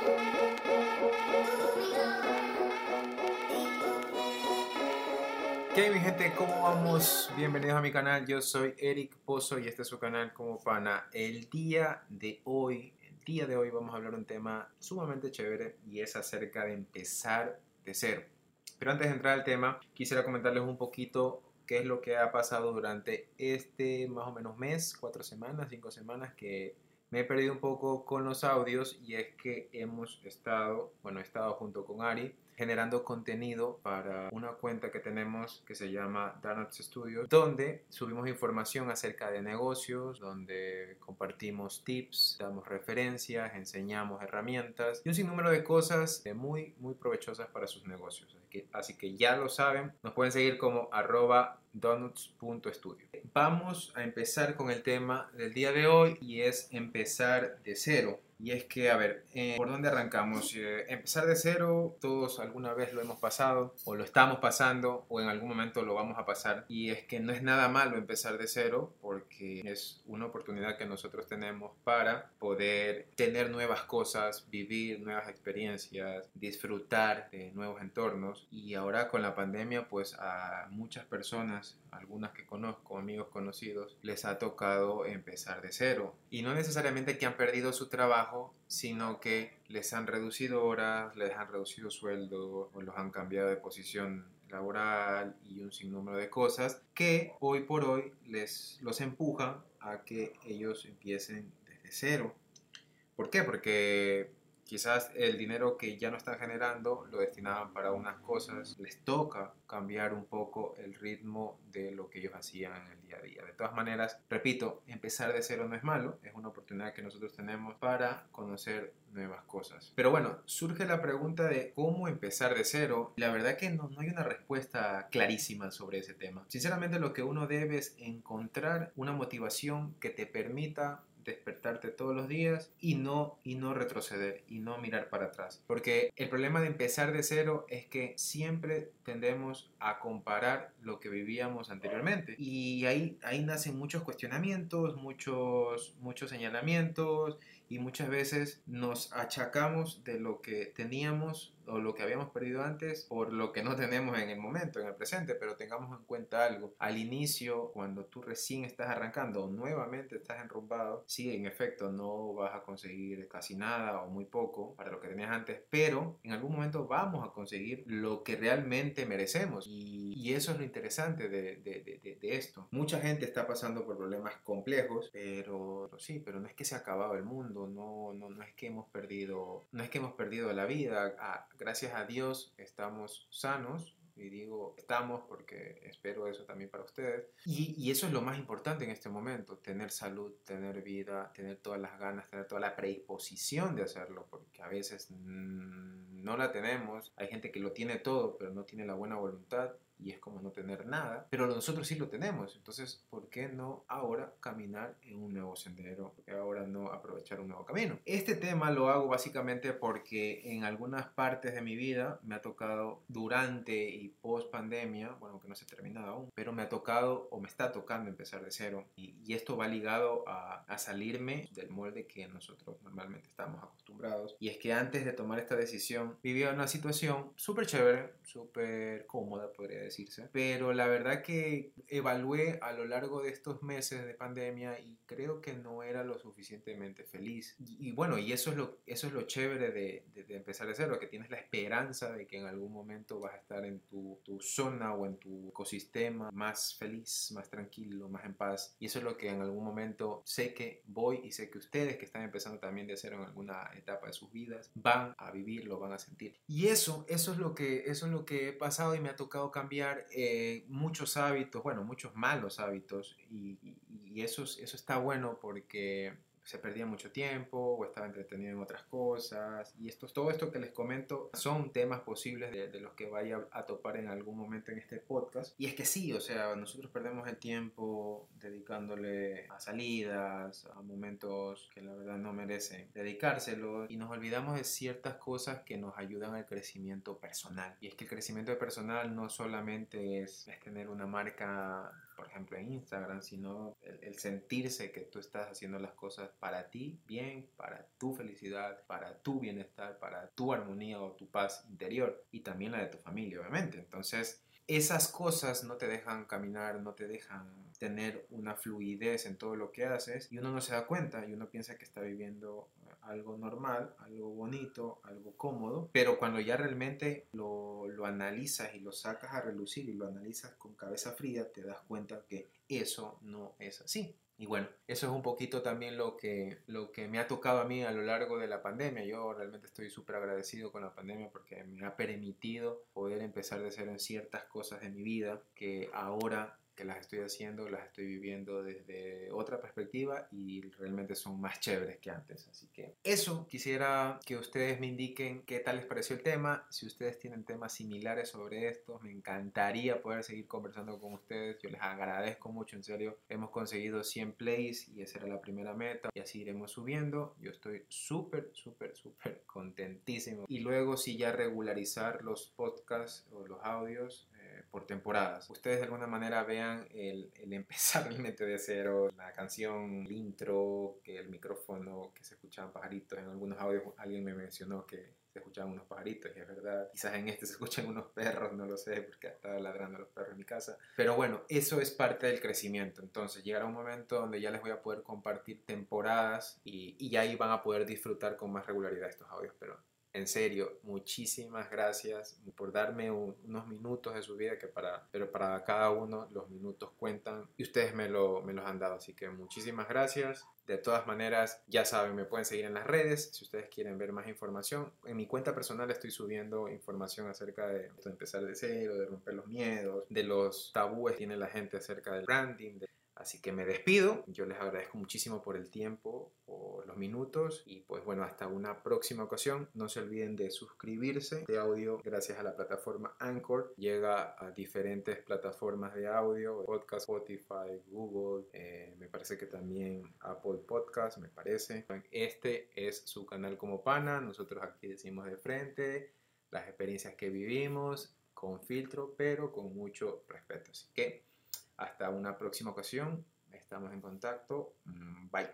¿Qué mi gente? ¿Cómo vamos? Bienvenidos a mi canal, yo soy Eric Pozo y este es su canal como pana. El día de hoy, el día de hoy vamos a hablar un tema sumamente chévere y es acerca de empezar de cero. Pero antes de entrar al tema, quisiera comentarles un poquito qué es lo que ha pasado durante este más o menos mes, cuatro semanas, cinco semanas que me he perdido un poco con los audios y es que hemos estado, bueno, he estado junto con Ari generando contenido para una cuenta que tenemos que se llama Donuts Studios, donde subimos información acerca de negocios, donde compartimos tips, damos referencias, enseñamos herramientas y un sinnúmero de cosas muy, muy provechosas para sus negocios. Así que, así que ya lo saben, nos pueden seguir como arroba donuts.studio. Vamos a empezar con el tema del día de hoy y es empezar de cero. Y es que, a ver, eh, ¿por dónde arrancamos? Eh, empezar de cero, todos alguna vez lo hemos pasado, o lo estamos pasando, o en algún momento lo vamos a pasar. Y es que no es nada malo empezar de cero, porque es una oportunidad que nosotros tenemos para poder tener nuevas cosas, vivir nuevas experiencias, disfrutar de nuevos entornos. Y ahora con la pandemia, pues a muchas personas, algunas que conozco, amigos conocidos, les ha tocado empezar de cero. Y no necesariamente que han perdido su trabajo, sino que les han reducido horas, les han reducido sueldo o los han cambiado de posición laboral y un sinnúmero de cosas que hoy por hoy les los empujan a que ellos empiecen desde cero. ¿Por qué? Porque quizás el dinero que ya no están generando lo destinaban para unas cosas, les toca cambiar un poco el ritmo de lo que ellos hacían en el día a día. De todas maneras, repito, empezar de cero no es malo, es una oportunidad que nosotros tenemos para conocer nuevas cosas. Pero bueno, surge la pregunta de cómo empezar de cero. La verdad que no, no hay una respuesta clarísima sobre ese tema. Sinceramente lo que uno debe es encontrar una motivación que te permita despertarte todos los días y no, y no retroceder y no mirar para atrás. Porque el problema de empezar de cero es que siempre tendemos a comparar lo que vivíamos anteriormente. Y ahí, ahí nacen muchos cuestionamientos, muchos, muchos señalamientos y muchas veces nos achacamos de lo que teníamos o lo que habíamos perdido antes por lo que no tenemos en el momento, en el presente, pero tengamos en cuenta algo. Al inicio, cuando tú recién estás arrancando o nuevamente estás enrumbado, sí, en efecto, no vas a conseguir casi nada o muy poco para lo que tenías antes, pero en algún momento vamos a conseguir lo que realmente merecemos. Y, y eso es lo interesante de, de, de, de, esto. Mucha gente está pasando por problemas complejos, pero, pero sí, pero no es que se ha acabado el mundo, no, no, no es que hemos perdido, no es que hemos perdido la vida. Ah, gracias a Dios estamos sanos, y digo estamos porque espero eso también para ustedes. Y, eso es lo más importante en este momento, tener salud, tener vida, tener todas las ganas, tener toda la predisposición de hacerlo, porque a veces mmm, no la tenemos. Hay gente que lo tiene todo, pero no tiene la buena voluntad y es como no tener nada, pero nosotros sí lo tenemos. Entonces, ¿por qué no ahora caminar en un nuevo sendero? ¿Por qué ahora no aprovechar un nuevo camino? Este tema lo hago básicamente porque en algunas partes de mi vida me ha tocado durante y post pandemia, bueno, que no se ha terminado aún, pero me ha tocado o me está tocando empezar de cero. Y, y esto va ligado a, a salirme del molde que nosotros normalmente estamos acostumbrados. Y es que antes de tomar esta decisión, vivía una situación súper chévere, súper cómoda, podría decir decirse. Pero la verdad que evalué a lo largo de estos meses de pandemia y creo que no era lo suficientemente feliz. Y, y bueno, y eso es lo, eso es lo chévere de, de, de, empezar de cero, que tienes la esperanza de que en algún momento vas a estar en tu, tu zona o en tu ecosistema más feliz, más tranquilo, más en paz. Y eso es lo que en algún momento sé que voy y sé que ustedes que están empezando también de cero en alguna etapa de sus vidas van a vivirlo, van a sentir. Y eso, eso es lo que, eso es lo que he pasado y me ha tocado cambiar eh, muchos hábitos, bueno, muchos malos hábitos y, y, y eso, eso está bueno porque se perdía mucho tiempo o estaba entretenido en otras cosas. Y esto, todo esto que les comento son temas posibles de, de, los que vaya a topar en algún momento en este podcast. Y es que sí, o sea, nosotros perdemos el tiempo dedicándole a salidas, a momentos que la verdad no merecen dedicárselo y nos olvidamos de ciertas cosas que nos ayudan al crecimiento personal. Y es que el crecimiento personal no solamente es, es tener una marca por ejemplo en Instagram, sino el, sentirse que tú estás haciendo las cosas para ti, bien, para tu felicidad, para tu bienestar, para tu armonía o tu paz interior y también la de tu familia, obviamente. Entonces, esas cosas no te dejan caminar, no te dejan tener una fluidez en todo lo que haces y uno no se da cuenta y uno piensa que está viviendo algo normal, algo bonito, algo cómodo, pero cuando ya realmente lo, lo analizas y lo sacas a relucir y lo analizas con cabeza fría, te das cuenta que eso no es así. Y bueno, eso es un poquito también lo que, lo que me ha tocado a mí a lo largo de la pandemia. Yo realmente estoy súper agradecido con la pandemia porque me ha permitido poder empezar de hacer en ciertas cosas de mi vida que ahora que las estoy haciendo, las estoy viviendo desde otra perspectiva y realmente son más chéveres que antes. Así que eso, quisiera que ustedes me indiquen qué tal les pareció el tema. Si ustedes tienen temas similares sobre esto, me encantaría poder seguir conversando con ustedes. Yo les agradezco mucho, en serio. Hemos conseguido 100 plays y esa era la primera meta y así iremos subiendo. Yo estoy súper, súper, súper contentísimo. Y luego si ya regularizar los podcasts o los audios por temporadas. Ustedes de alguna manera vean el, el empezar realmente de cero, la canción, el intro, que el micrófono, que se escuchaban pajaritos. En algunos audios alguien me mencionó que se escuchaban unos pajaritos y es verdad. Quizás en este se escuchan unos perros, no lo sé, porque estaba ladrando los perros en mi casa. Pero bueno, eso es parte del crecimiento. Entonces llegará un momento donde ya les voy a poder compartir temporadas y, y ahí van a poder disfrutar con más regularidad estos audios. Pero en serio, muchísimas gracias por darme unos minutos de su vida, que para, pero para cada uno los minutos cuentan y ustedes me, lo, me los han dado. Así que muchísimas gracias. De todas maneras, ya saben, me pueden seguir en las redes si ustedes quieren ver más información. En mi cuenta personal estoy subiendo información acerca de empezar de cero, de romper los miedos, de los tabúes que tiene la gente acerca del branding, de Así que me despido, yo les agradezco muchísimo por el tiempo, por los minutos y pues bueno, hasta una próxima ocasión. No se olviden de suscribirse. De audio, gracias a la plataforma Anchor, llega a diferentes plataformas de audio, podcast, Spotify, Google, eh, me parece que también Apple Podcast, me parece. Este es su canal como pana, nosotros aquí decimos de frente las experiencias que vivimos con filtro, pero con mucho respeto. Así que hasta una próxima ocasión. Estamos en contacto. Mm, bye.